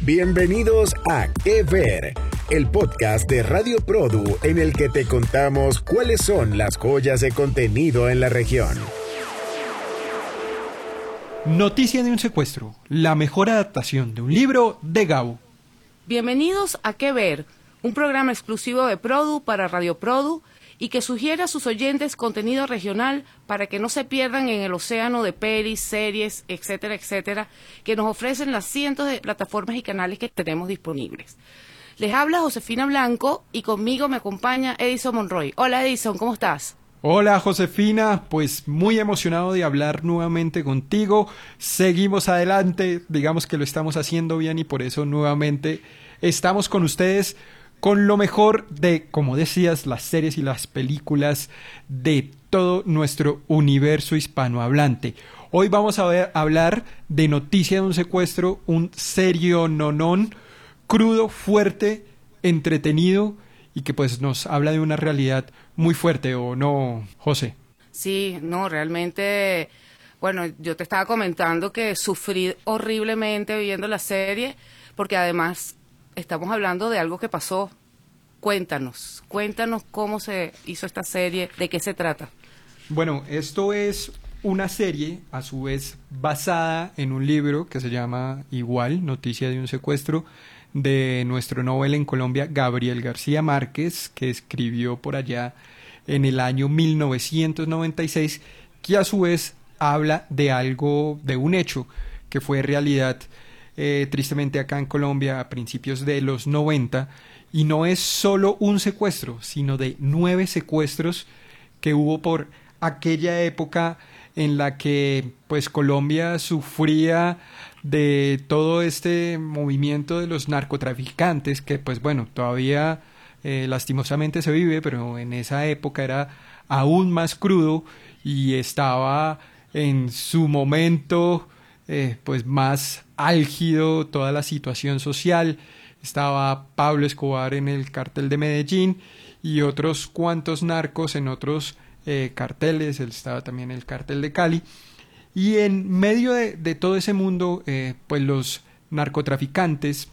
Bienvenidos a Que Ver, el podcast de Radio Produ en el que te contamos cuáles son las joyas de contenido en la región. Noticia de un secuestro, la mejor adaptación de un libro de Gabo. Bienvenidos a Que Ver, un programa exclusivo de Produ para Radio Produ y que sugiere a sus oyentes contenido regional para que no se pierdan en el océano de pelis, series, etcétera, etcétera, que nos ofrecen las cientos de plataformas y canales que tenemos disponibles. Les habla Josefina Blanco y conmigo me acompaña Edison Monroy. Hola Edison, ¿cómo estás? Hola Josefina, pues muy emocionado de hablar nuevamente contigo. Seguimos adelante, digamos que lo estamos haciendo bien y por eso nuevamente estamos con ustedes con lo mejor de, como decías, las series y las películas de todo nuestro universo hispanohablante. Hoy vamos a, ver, hablar de Noticia de un secuestro, un serio nonón, crudo, fuerte, entretenido y que pues nos habla de una realidad muy fuerte, ¿o no, José? Sí, no, realmente, bueno, yo te estaba comentando que sufrí horriblemente viendo la serie, porque además estamos hablando de algo que pasó. Cuéntanos, cuéntanos cómo se hizo esta serie, de qué se trata. Bueno, esto es una serie, a su vez basada en un libro que se llama igual, Noticia de un secuestro, de nuestro novel en Colombia, Gabriel García Márquez, que escribió por allá en el año 1996, que a su vez habla de algo, de un hecho que fue realidad eh, tristemente acá en Colombia a principios de los 90 y no es solo un secuestro, sino de nueve secuestros que hubo por aquella época en la que pues Colombia sufría de todo este movimiento de los narcotraficantes que pues bueno todavía eh, lastimosamente se vive pero en esa época era aún más crudo y estaba en su momento eh, pues más álgido toda la situación social. Estaba Pablo Escobar en el cartel de Medellín y otros cuantos narcos en otros eh, carteles. Él estaba también en el cartel de Cali. Y en medio de, todo ese mundo, eh, pues los narcotraficantes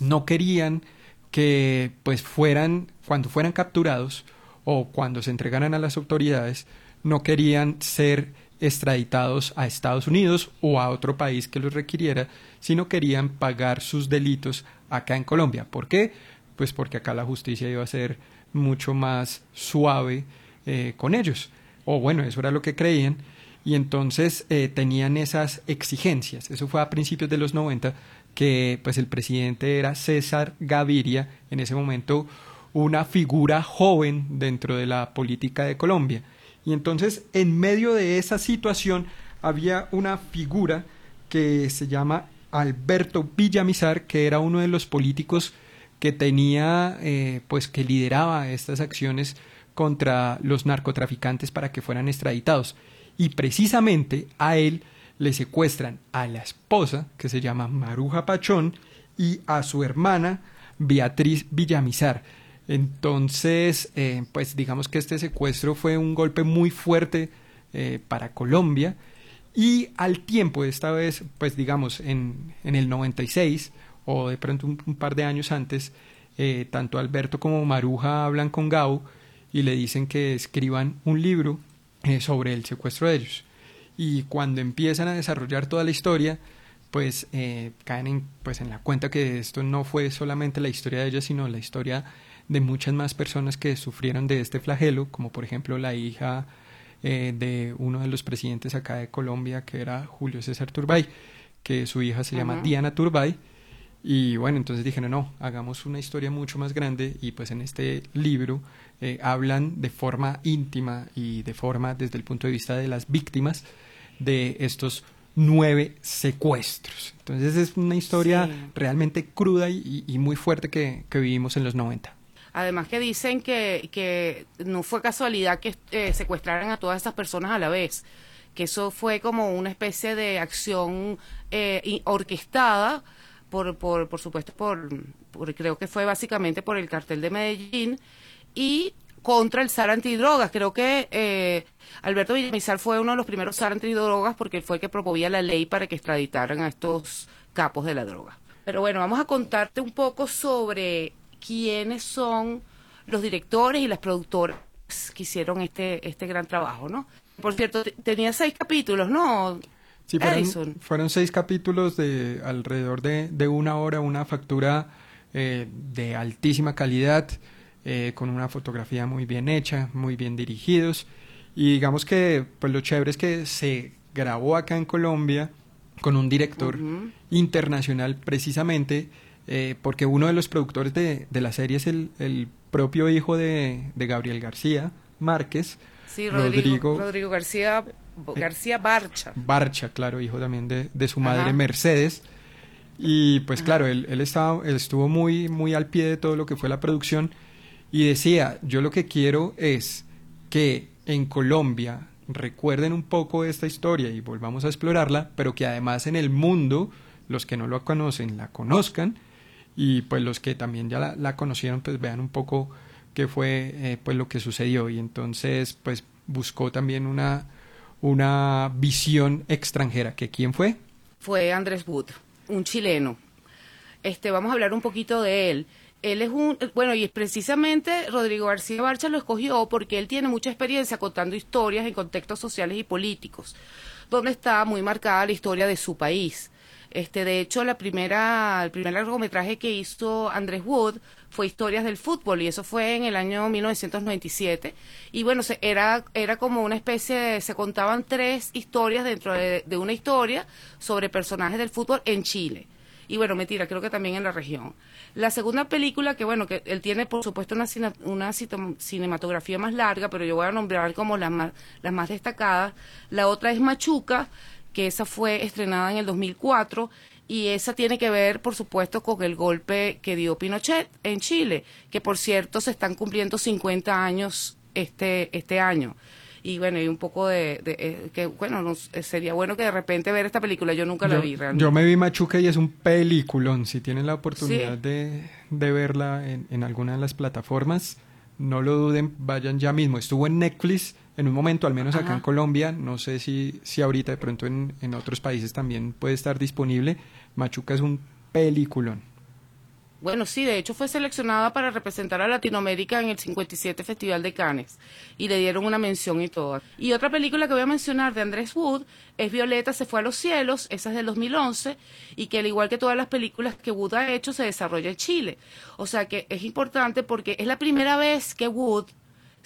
no querían que pues fueran, cuando fueran capturados o cuando se entregaran a las autoridades, no querían ser extraditados a Estados Unidos o a otro país que los requiriera, sino querían pagar sus delitos acá en Colombia. ¿Por qué? Pues porque acá la justicia iba a ser mucho más suave eh, con ellos. O bueno, eso era lo que creían. Y entonces eh, tenían esas exigencias. Eso fue a principios de los 90 que pues el presidente era César Gaviria, en ese momento una figura joven dentro de la política de Colombia y entonces, en medio de esa situación, había una figura que se llama Alberto Villamizar, que era uno de los políticos que tenía, eh, pues que lideraba estas acciones contra los narcotraficantes para que fueran extraditados. Y precisamente a él le secuestran a la esposa, que se llama Maruja Pachón, y a su hermana Beatriz Villamizar. Entonces, eh, pues digamos que este secuestro fue un golpe muy fuerte eh, para Colombia y al tiempo, esta vez, pues digamos, en, en el 96 o de pronto un, par de años antes, eh, tanto Alberto como Maruja hablan con Gao y le dicen que escriban un libro sobre el secuestro de ellos. Y cuando empiezan a desarrollar toda la historia, pues caen en, pues, en la cuenta que esto no fue solamente la historia de ellos, sino la historia de muchas más personas que sufrieron de este flagelo, como por ejemplo la hija eh, de uno de los presidentes acá de Colombia, que era Julio César Turbay, que su hija se llama Diana Turbay. Y bueno, entonces dijeron, no, hagamos una historia mucho más grande y pues en este libro eh, hablan de forma íntima y de forma desde el punto de vista de las víctimas de estos nueve secuestros. Entonces es una historia realmente cruda y, muy fuerte que, que vivimos en los 90. Además que dicen que, que no fue casualidad que eh, secuestraran a todas estas personas a la vez, que eso fue como una especie de acción eh, orquestada, por, por, por supuesto, por, por, creo que fue básicamente por el cartel de Medellín y contra el SAR antidrogas. Creo que eh, Alberto Villamizar fue uno de los primeros SAR antidrogas porque fue el que promovía la ley para que extraditaran a estos capos de la droga. Pero bueno, vamos a contarte un poco sobre quiénes son los directores y las productoras que hicieron este, este gran trabajo, ¿no? Por cierto, tenía seis capítulos, ¿no? Sí, fueron, seis capítulos de alrededor de, una hora, una factura eh, de altísima calidad, eh, con una fotografía muy bien hecha, muy bien dirigidos. Y digamos que pues lo chévere es que se grabó acá en Colombia con un director internacional precisamente eh, porque uno de los productores de, la serie es el, propio hijo de, Gabriel García Márquez. Sí, Rodrigo, Rodrigo, García, García Barcha. Barcha, claro, hijo también de, su madre Mercedes. Y pues claro, él, él, estaba, él estuvo muy, muy al pie de todo lo que fue la producción y decía, yo lo que quiero es que en Colombia recuerden un poco esta historia y volvamos a explorarla, pero que además en el mundo, los que no lo conocen, la conozcan y pues los que también ya la, conocieron, pues vean un poco qué fue eh, pues lo que sucedió y entonces pues buscó también una, una visión extranjera, que quién fue? Fue Andrés Wood, un chileno. Este, vamos a hablar un poquito de él él es un, bueno, y precisamente Rodrigo García Barcha lo escogió porque él tiene mucha experiencia contando historias en contextos sociales y políticos, donde está muy marcada la historia de su país. Este, de hecho, la primera, el primer largometraje que hizo Andrés Wood fue Historias del Fútbol y eso fue en el año 1997. Y bueno, se, era, era como una especie de, se contaban tres historias dentro de una historia sobre personajes del fútbol en Chile y bueno, mentira, creo que también en la región. La segunda película, que bueno, que él tiene por supuesto una, una cinematografía más larga, pero yo voy a nombrar como las más, las más destacadas. La otra es Machuca, que esa fue estrenada en el 2004 y esa tiene que ver, por supuesto, con el golpe que dio Pinochet en Chile, que por cierto se están cumpliendo 50 años este, este año. Y bueno, y un poco de, eh, que bueno, eh, sería bueno que de repente ver esta película, yo nunca la vi realmente. Yo me vi Machuca y es un peliculón, si tienen la oportunidad de, de, verla en, en alguna de las plataformas, no lo duden, vayan ya mismo, estuvo en Netflix en un momento, al menos acá en Colombia, no sé si, si ahorita de pronto en, en otros países también puede estar disponible, Machuca es un peliculón. Bueno, sí, de hecho fue seleccionada para representar a Latinoamérica en el 57 Festival de Cannes y le dieron una mención y todo. Y otra película que voy a mencionar de Andrés Wood es Violeta se fue a los cielos, esa es del 2011 y que al igual que todas las películas que Wood ha hecho se desarrolla en Chile. O sea que es importante porque es la primera vez que Wood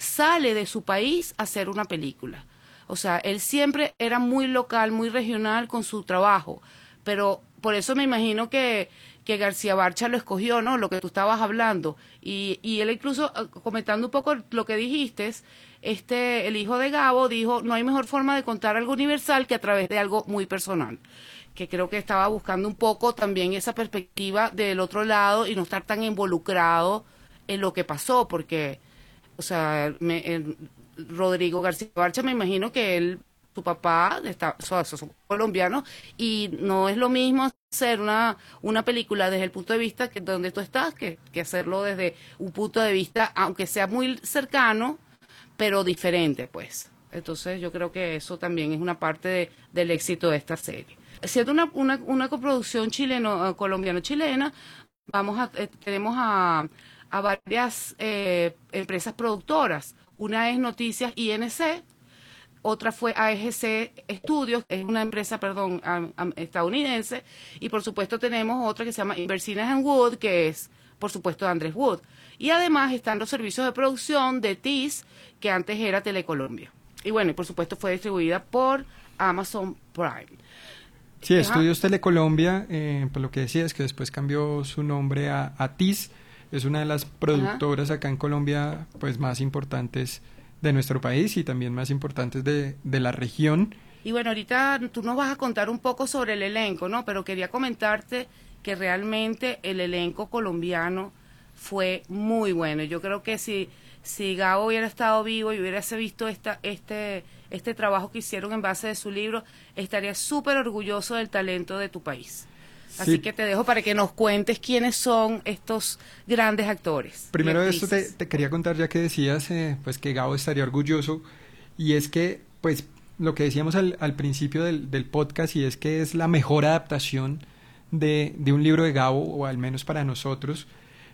sale de su país a hacer una película. O sea, él siempre era muy local, muy regional con su trabajo, pero por eso me imagino que que García Barcha lo escogió, ¿no? Lo que tú estabas hablando. Y, y él incluso, ah, comentando un poco lo que dijiste, este, el hijo de Gabo dijo, no hay mejor forma de contar algo universal que a través de algo muy personal. Que creo que estaba buscando un poco también esa perspectiva del otro lado y no estar tan involucrado en lo que pasó, porque, o sea, me, Rodrigo García Barcha me imagino que él su papá está, son, colombianos y no es lo mismo hacer una, una película desde el punto de vista que donde tú estás que, que hacerlo desde un punto de vista, aunque sea muy cercano, pero diferente, pues. Entonces yo creo que eso también es una parte del éxito de esta serie. Siendo una, una, una coproducción chileno, eh, vamos a, eh, tenemos a, a varias eh, empresas productoras. Una es Noticias INC, otra fue AEGC Estudios, es una empresa, perdón, estadounidense, y por supuesto tenemos otra que se llama Inversinas en Wood, que es, por supuesto, Andrés Wood. Y además están los servicios de producción de TIS, que antes era Telecolombia. Y bueno, y por supuesto fue distribuida por Amazon Prime. Sí, Estudios Telecolombia, eh, por lo que decía, es que después cambió su nombre a, TIS, es una de las productoras acá en Colombia pues más importantes de nuestro país y también más importantes de, de la región. Y bueno, ahorita tú nos vas a contar un poco sobre el elenco, ¿no? Pero quería comentarte que realmente el elenco colombiano fue muy bueno. Yo creo que si, si Gabo hubiera estado vivo y hubiese visto esta, este, este trabajo que hicieron en base de su libro, estaría súper orgulloso del talento de tu país. Así que te dejo para que nos cuentes quiénes son estos grandes actores. Primero de esto te, quería contar ya que decías eh, pues que Gabo estaría orgulloso y es que pues lo que decíamos al, al principio del, del, podcast y es que es la mejor adaptación de, de un libro de Gabo, o al menos para nosotros,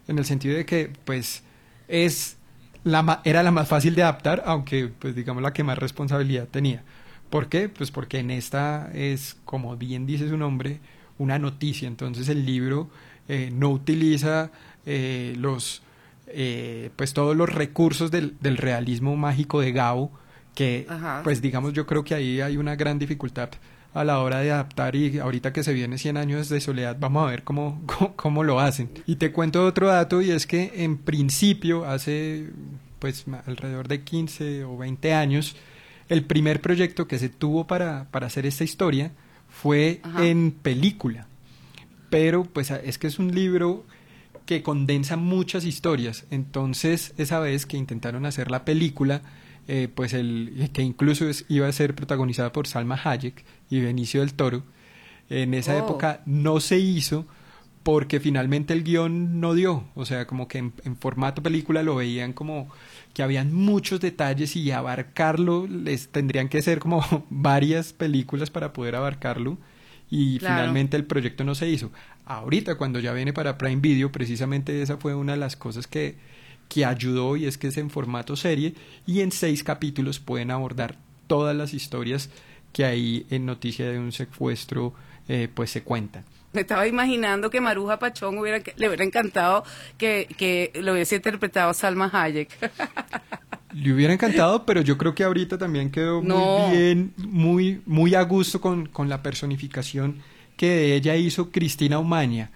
en el sentido de que, pues, es la, era la más fácil de adaptar, aunque, pues, digamos, la que más responsabilidad tenía. ¿Por qué? Pues porque en esta es, como bien dice su nombre, una noticia. Entonces el libro eh, no utiliza eh, los, eh, pues todos los recursos del, del, realismo mágico de Gabo, que, pues digamos, yo creo que ahí hay una gran dificultad a la hora de adaptar y ahorita que se viene 100 años de soledad vamos a ver cómo, cómo, lo hacen. Y te cuento otro dato y es que en principio hace pues alrededor de 15 o 20 años el primer proyecto que se tuvo para, para hacer esta historia fue en película. Pero pues es que es un libro que condensa muchas historias. Entonces esa vez que intentaron hacer la película eh, pues el que incluso iba a ser protagonizada por Salma Hayek y Benicio del Toro, en esa oh. época no se hizo porque finalmente el guion no dio, o sea, como que en, formato película lo veían como que habían muchos detalles y abarcarlo les tendrían que ser como varias películas para poder abarcarlo y finalmente el proyecto no se hizo. Ahorita cuando ya viene para Prime Video, precisamente esa fue una de las cosas que que ayudó y es que es en formato serie y en seis capítulos pueden abordar todas las historias que ahí en Noticia de un secuestro eh, pues se cuentan. Me estaba imaginando que Maruja Pachón hubiera, le hubiera encantado que, que lo hubiese interpretado Salma Hayek. Le hubiera encantado, pero yo creo que ahorita también quedó muy bien, muy, muy a gusto con, con la personificación que de ella hizo Cristina Umaña.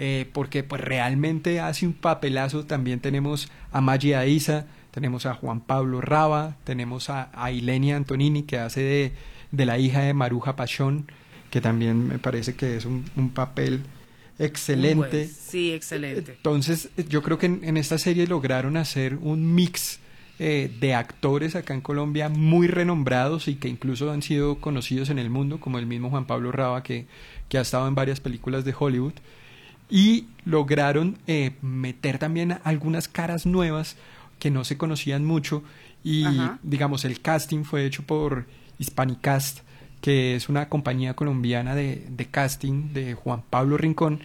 Eh, porque pues realmente hace un papelazo. También tenemos a Maggie Isa, tenemos a Juan Pablo Raba, tenemos a, a Ilenia Antonini que hace de, de, la hija de Maruja Pachón, que también me parece que es un, un papel excelente. sí, excelente. Entonces yo creo que en, esta serie lograron hacer un mix eh, de actores acá en Colombia muy renombrados y que incluso han sido conocidos en el mundo, como el mismo Juan Pablo Raba, que, que ha estado en varias películas de Hollywood y lograron eh, meter también algunas caras nuevas que no se conocían mucho y digamos el casting fue hecho por Hispanicast que es una compañía colombiana de, de, casting de Juan Pablo Rincón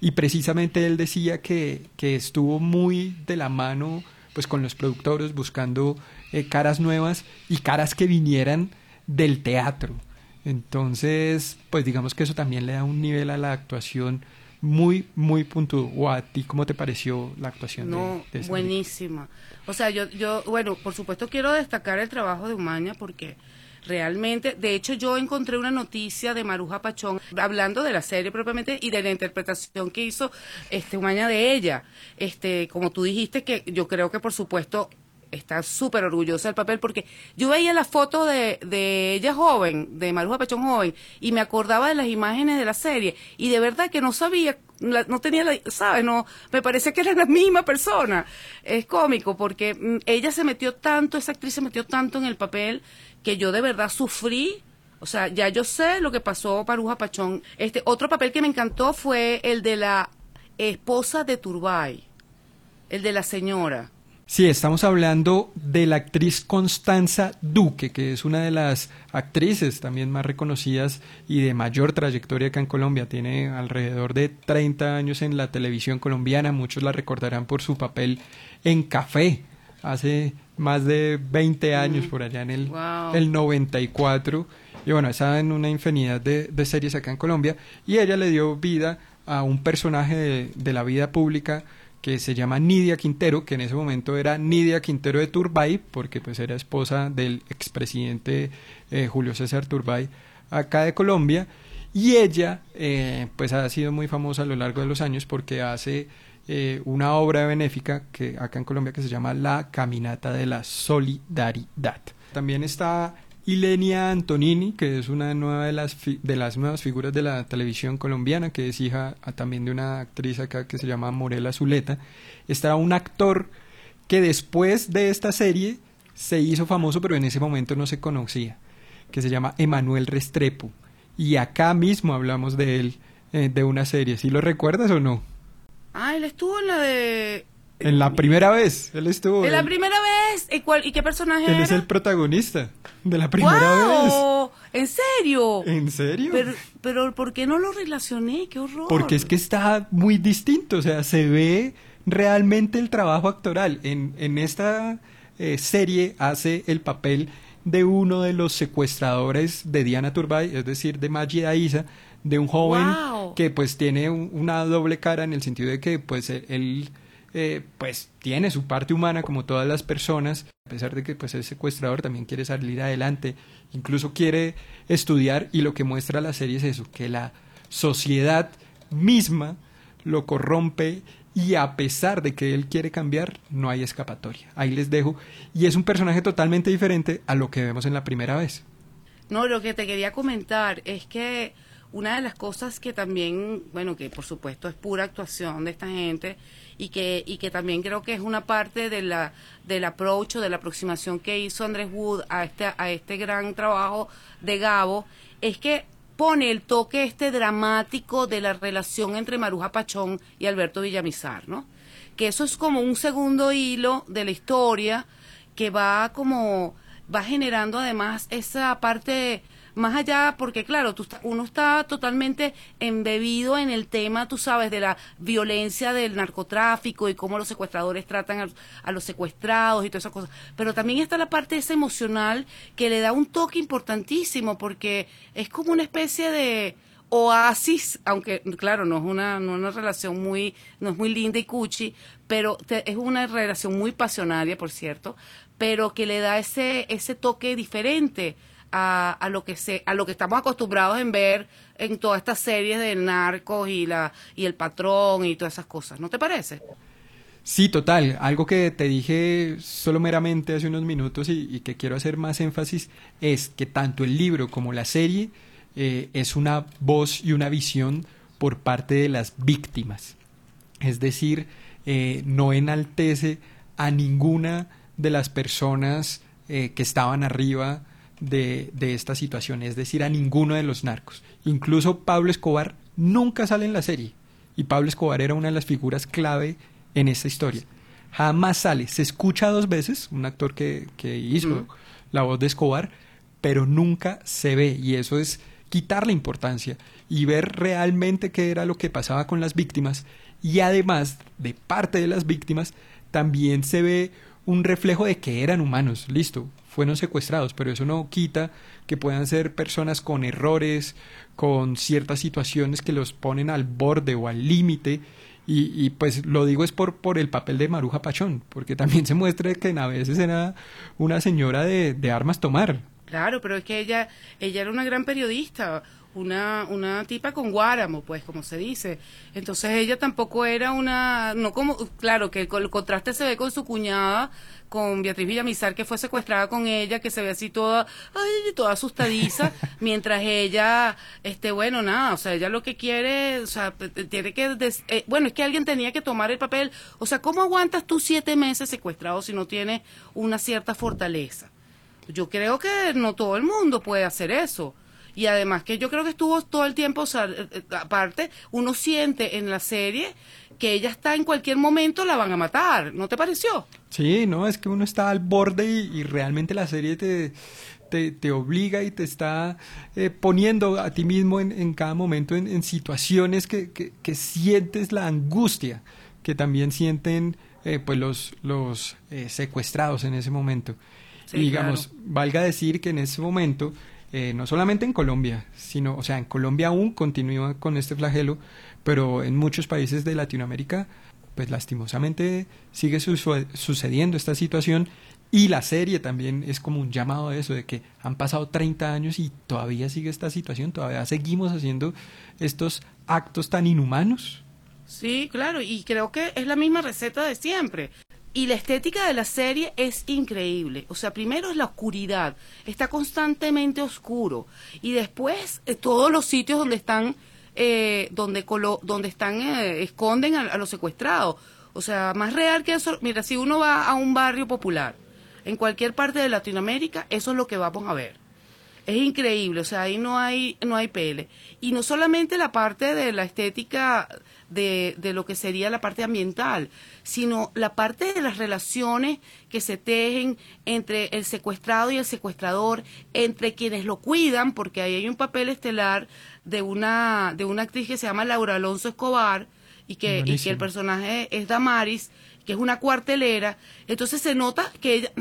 y precisamente él decía que, que estuvo muy de la mano pues con los productores buscando eh, caras nuevas y caras que vinieran del teatro entonces pues digamos que eso también le da un nivel a la actuación muy, muy puntual. ¿O a ti cómo te pareció la actuación no, de, buenísima. O sea, yo, yo, bueno, por supuesto quiero destacar el trabajo de Umaña porque realmente, de hecho yo encontré una noticia de Maruja Pachón hablando de la serie propiamente y de la interpretación que hizo este Umaña de ella. Este, como tú dijiste que yo creo que por supuesto está súper orgullosa del papel porque yo veía la foto de, de ella joven, de Maruja Pechón joven, y me acordaba de las imágenes de la serie y de verdad que no sabía, no tenía la, ¿sabes? No, me parece que era la misma persona. Es cómico porque mm, ella se metió tanto, esa actriz se metió tanto en el papel que yo de verdad sufrí. O sea, ya yo sé lo que pasó Maruja Pachón. Este otro papel que me encantó fue el de la esposa de Turbay, el de la señora. Sí, estamos hablando de la actriz Constanza Duque, que es una de las actrices también más reconocidas y de mayor trayectoria acá en Colombia. Tiene alrededor de 30 años en la televisión colombiana. Muchos la recordarán por su papel en Café hace más de 20 años, por allá en el, el 94. Y bueno, estaba en una infinidad de, series acá en Colombia. Y ella le dio vida a un personaje de la vida pública que se llama Nidia Quintero, que en ese momento era Nidia Quintero de Turbay, porque pues era esposa del expresidente eh, Julio César Turbay acá de Colombia, y ella eh, pues ha sido muy famosa a lo largo de los años porque hace eh, una obra benéfica que acá en Colombia que se llama La Caminata de la Solidaridad. También está Ilenia Antonini, que es una nueva de las, de las nuevas figuras de la televisión colombiana, que es hija también de una actriz acá que se llama Morela Zuleta. Está un actor que después de esta serie se hizo famoso, pero en ese momento no se conocía, que se llama Emanuel Restrepo. Y acá mismo hablamos de él, eh, de una serie. ¿Sí lo recuerdas o no? Ah, él estuvo en la de en la primera vez, él estuvo. En la primera vez, ¿y, cuál, y qué personaje Él es el protagonista de la primera vez. ¿En serio? ¿En serio? Pero, pero ¿por qué no lo relacioné? ¡Qué horror! Porque es que está muy distinto, o sea, se ve realmente el trabajo actoral. En, en esta eh, serie hace el papel de uno de los secuestradores de Diana Turbay, es decir, de Maggie Isa, de un joven Wow. que pues tiene un- una doble cara en el sentido de que pues él, él, eh, pues tiene su parte humana como todas las personas, a pesar de que pues es secuestrador también quiere salir adelante, incluso quiere estudiar y lo que muestra la serie es eso, que la sociedad misma lo corrompe y a pesar de que él quiere cambiar, no hay escapatoria. Ahí les dejo. Y es un personaje totalmente diferente a lo que vemos en la primera vez. No, lo que te quería comentar es que una de las cosas que también, bueno, que por supuesto es pura actuación de esta gente y que y que también creo que es una parte de la del approach o de la aproximación que hizo Andrés Wood a este a este gran trabajo de Gabo es que pone el toque este dramático de la relación entre Maruja Pachón y Alberto Villamizar, ¿no? Que eso es como un segundo hilo de la historia que va como va generando además esa parte más allá porque claro tú uno está totalmente embebido en el tema tú sabes de la violencia del narcotráfico y cómo los secuestradores tratan a, a los secuestrados y todas esas cosas. Pero también está la parte esa emocional que le da un toque importantísimo porque es como una especie de oasis, aunque claro, no es una, no una relación muy, no es muy linda y cuchi, pero te- es una relación muy pasionaria, por cierto, pero que le da ese, ese toque diferente a, a lo que se, a lo que estamos acostumbrados en ver en todas estas series de narcos y la, y el patrón y todas esas cosas, ¿no te parece? Sí, total. Algo que te dije solo meramente hace unos minutos y, que quiero hacer más énfasis es que tanto el libro como la serie eh, es una voz y una visión por parte de las víctimas. Es decir, eh, no enaltece a ninguna de las personas eh, que estaban arriba de, de esta situación, es decir, a ninguno de los narcos. Incluso Pablo Escobar nunca sale en la serie y Pablo Escobar era una de las figuras clave en esta historia. Jamás sale, se escucha dos veces, un actor que, que hizo Mm. la voz de Escobar, pero nunca se ve y eso es quitarle importancia y ver realmente qué era lo que pasaba con las víctimas y además de parte de las víctimas también se ve un reflejo de que eran humanos, listo, fueron secuestrados, pero eso no quita que puedan ser personas con errores, con ciertas situaciones que los ponen al borde o al límite y, y, pues lo digo es por, por el papel de Maruja Pachón, porque también se muestra que a veces era una señora de, de armas tomar. Claro, pero es que ella, ella era una gran periodista, una, una tipa con guáramo, pues, como se dice. Entonces ella tampoco era una, no como, claro, que el, el contraste se ve con su cuñada, con Beatriz Villamizar, que fue secuestrada con ella, que se ve así toda, ay, toda asustadiza, mientras ella, este, bueno, nada, o sea, ella lo que quiere, o sea, tiene que, des- eh, bueno, es que alguien tenía que tomar el papel, o sea, ¿cómo aguantas tú siete meses secuestrado si no tienes una cierta fortaleza? Yo creo que no todo el mundo puede hacer eso. Y además que yo creo que estuvo todo el tiempo, o sea, eh, eh, aparte, uno siente en la serie que ella está en cualquier momento la van a matar. ¿No te pareció? Sí, no, es que uno está al borde y, y realmente la serie te, te, te obliga y te está eh, poniendo a ti mismo en, en cada momento en, en situaciones que, que, que sientes la angustia que también sienten eh, pues los, los eh, secuestrados en ese momento. Sí, y digamos, claro. valga decir que en ese momento, eh, no solamente en Colombia, sino, o sea, en Colombia aún continúa con este flagelo, pero en muchos países de Latinoamérica, pues lastimosamente sigue su- sucediendo esta situación y la serie también es como un llamado a eso, de que han pasado 30 años y todavía sigue esta situación, todavía seguimos haciendo estos actos tan inhumanos. Sí, claro, y creo que es la misma receta de siempre. Y la estética de la serie es increíble. O sea, primero es la oscuridad, está constantemente oscuro. Y después eh, todos los sitios donde están, eh, donde, colo donde están, eh, esconden a, a los secuestrados. O sea, más real que eso. Mira, si uno va a un barrio popular, en cualquier parte de Latinoamérica, eso es lo que vamos a ver. Es increíble, o sea, ahí no hay, no hay pele. Y no solamente la parte de la estética de, de lo que sería la parte ambiental, sino la parte de las relaciones que se tejen entre el secuestrado y el secuestrador, entre quienes lo cuidan, porque ahí hay un papel estelar de una, de una actriz que se llama Laura Alonso Escobar, y que, y que el personaje es Damaris, que es una cuartelera, entonces se nota que ella,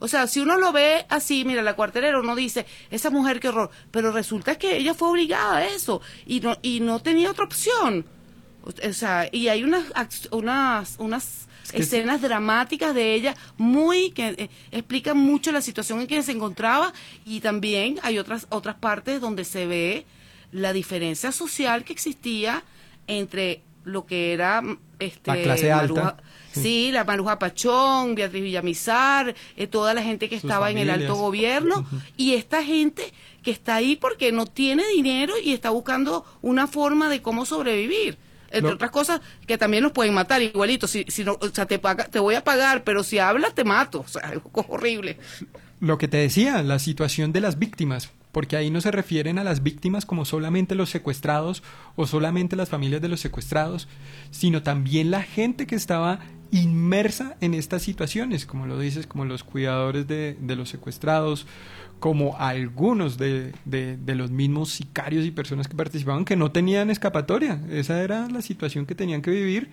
o sea, si uno lo ve así, mira, la cuartelera uno dice, esa mujer qué horror, pero resulta que ella fue obligada a eso y no, y no tenía otra opción. O sea, y hay unas, unas, unas escenas dramáticas de ella muy que eh, explican mucho la situación en que se encontraba y también hay otras otras partes donde se ve la diferencia social que existía entre lo que era este la clase alta. Sí. la Maruja Pachón Beatriz Villamizar eh, toda la gente que estaba en el alto gobierno. Y esta gente que está ahí porque no tiene dinero y está buscando una forma de cómo sobrevivir. Entre otras cosas que también nos pueden matar igualito. Si, si no o sea te paga, te voy a pagar pero si hablas te mato. O sea algo horrible. Lo que te decía la situación de las víctimas porque ahí no se refieren a las víctimas como solamente los secuestrados o solamente las familias de los secuestrados, sino también la gente que estaba inmersa en estas situaciones, como lo dices, como los cuidadores de, de los secuestrados, como algunos de, de, los mismos sicarios y personas que participaban que no tenían escapatoria. Esa era la situación que tenían que vivir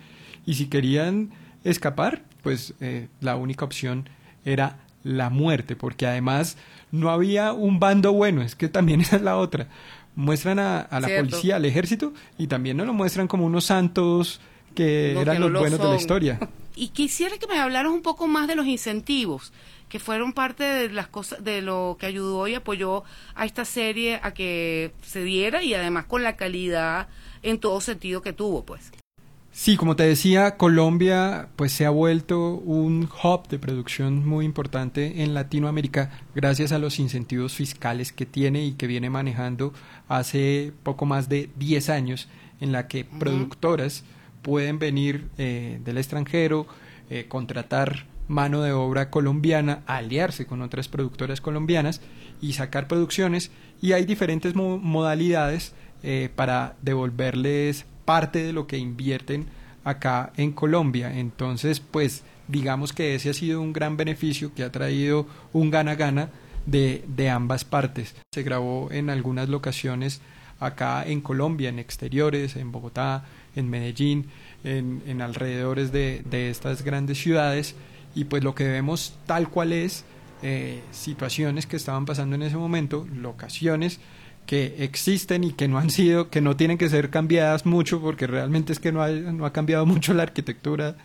y si querían escapar, pues eh, la única opción era la muerte, porque además no había un bando bueno, es que también esa es la otra. Muestran a, a la policía, al ejército, y también no lo muestran como unos santos que No, eran que no los lo buenos de la historia. Y quisiera que me hablaras un poco más de los incentivos, que fueron parte de las cosas, de lo que ayudó y apoyó a esta serie a que se diera y además con la calidad en todo sentido que tuvo, pues. Sí, como te decía, Colombia pues se ha vuelto un hub de producción muy importante en Latinoamérica gracias a los incentivos fiscales que tiene y que viene manejando hace poco más de 10 años en la que productoras pueden venir eh, del extranjero, eh, contratar mano de obra colombiana, aliarse con otras productoras colombianas y sacar producciones. Y hay diferentes mo- modalidades eh, para devolverles parte de lo que invierten acá en Colombia. Entonces, pues digamos que ese ha sido un gran beneficio que ha traído un gana-gana de, de ambas partes. Se grabó en algunas locaciones acá en Colombia, en exteriores, en Bogotá, en Medellín, en, en alrededores de, de estas grandes ciudades y pues lo que vemos tal cual es eh, situaciones que estaban pasando en ese momento, locaciones que existen y que no han sido, que no tienen que ser cambiadas mucho porque realmente es que no ha, no ha cambiado mucho la arquitectura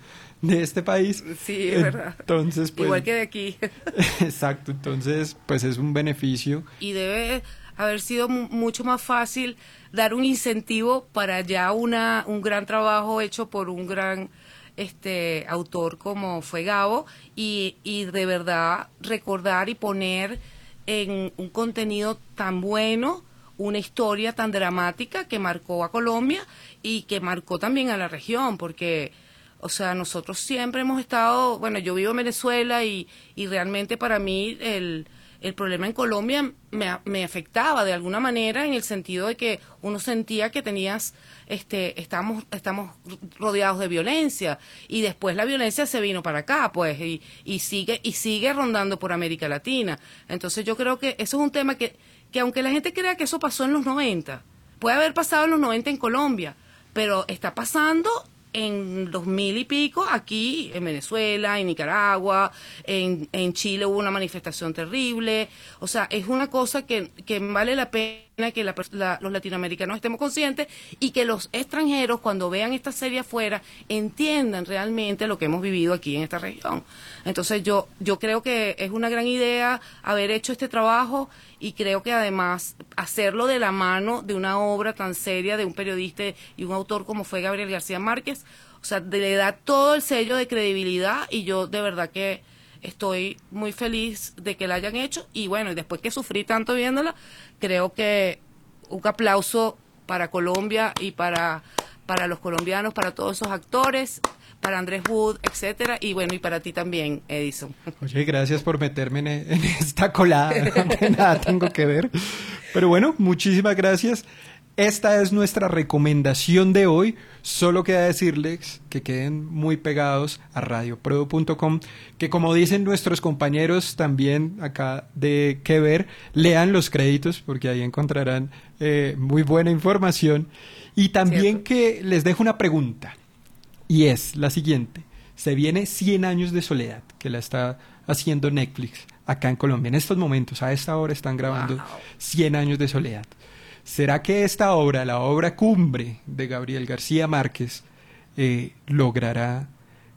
de este país. Sí, es verdad. Entonces, pues, Igual que de aquí. exacto, entonces pues es un beneficio. y debe haber sido mu- mucho más fácil dar un incentivo para ya una un gran trabajo hecho por un gran este autor como fue Gabo y, y de verdad recordar y poner en un contenido tan bueno una historia tan dramática que marcó a Colombia y que marcó también a la región porque o sea, nosotros siempre hemos estado, bueno, yo vivo en Venezuela y, y realmente para mí el, el problema en Colombia me, me afectaba de alguna manera en el sentido de que uno sentía que tenías, este, estamos, estamos rodeados de violencia y después la violencia se vino para acá, pues, y, y sigue, y sigue rondando por América Latina. Entonces yo creo que eso es un tema que, que aunque la gente crea que eso pasó en los 90, puede haber pasado en los 90 en Colombia, pero está pasando en dos mil y pico aquí en Venezuela, en Nicaragua, en, en Chile hubo una manifestación terrible. O sea, es una cosa que, que vale la pena que la los latinoamericanos estemos conscientes y que los extranjeros cuando vean esta serie afuera entiendan realmente lo que hemos vivido aquí en esta región. Entonces yo, yo creo que es una gran idea haber hecho este trabajo y creo que además hacerlo de la mano de una obra tan seria de un periodista y un autor como fue Gabriel García Márquez, o sea, le da todo el sello de credibilidad y yo de verdad que estoy muy feliz de que la hayan hecho y bueno, y después que sufrí tanto viéndola, creo que un aplauso para Colombia y para, para los colombianos, para todos esos actores, para Andrés Wood, etcétera, y bueno, y para ti también, Edison. Oye, gracias por meterme en, esta colada, que nada tengo que ver. Pero bueno, muchísimas gracias. Esta es nuestra recomendación de hoy. Solo queda decirles que queden muy pegados a radioprodo.com, que como dicen nuestros compañeros también acá de que ver, lean los créditos porque ahí encontrarán eh, muy buena información. Y también que les dejo una pregunta y es la siguiente. Se viene 100 años de soledad, que la está haciendo Netflix acá en Colombia. En estos momentos, a esta hora están grabando 100 años de soledad. ¿Será que esta obra, la obra cumbre de Gabriel García Márquez, eh, logrará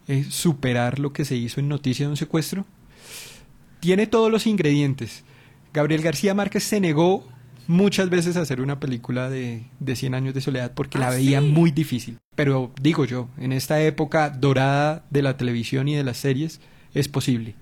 eh, superar lo que se hizo en Noticia de un secuestro? Tiene todos los ingredientes. Gabriel García Márquez se negó muchas veces a hacer una película de, de 100 años de soledad porque la ¿Ah, veía sí? muy difícil. Pero digo yo, en esta época dorada de la televisión y de las series es posible.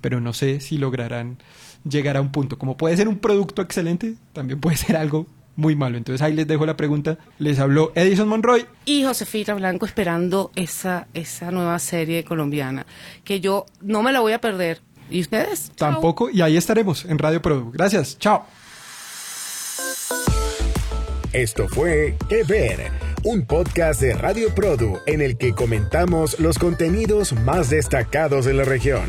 Pero no sé si lograrán llegar a un punto. Como puede ser un producto excelente, también puede ser algo muy malo. Entonces ahí les dejo la pregunta. Les habló Edison Monroy. Y Josefita Blanco esperando esa, esa nueva serie colombiana, que yo no me la voy a perder. ¿Y ustedes? Chao. Tampoco. Y ahí estaremos en Radio Pro. Gracias. Chao. Esto fue Que Ver, un podcast de Radio Produ en el que comentamos los contenidos más destacados de la región.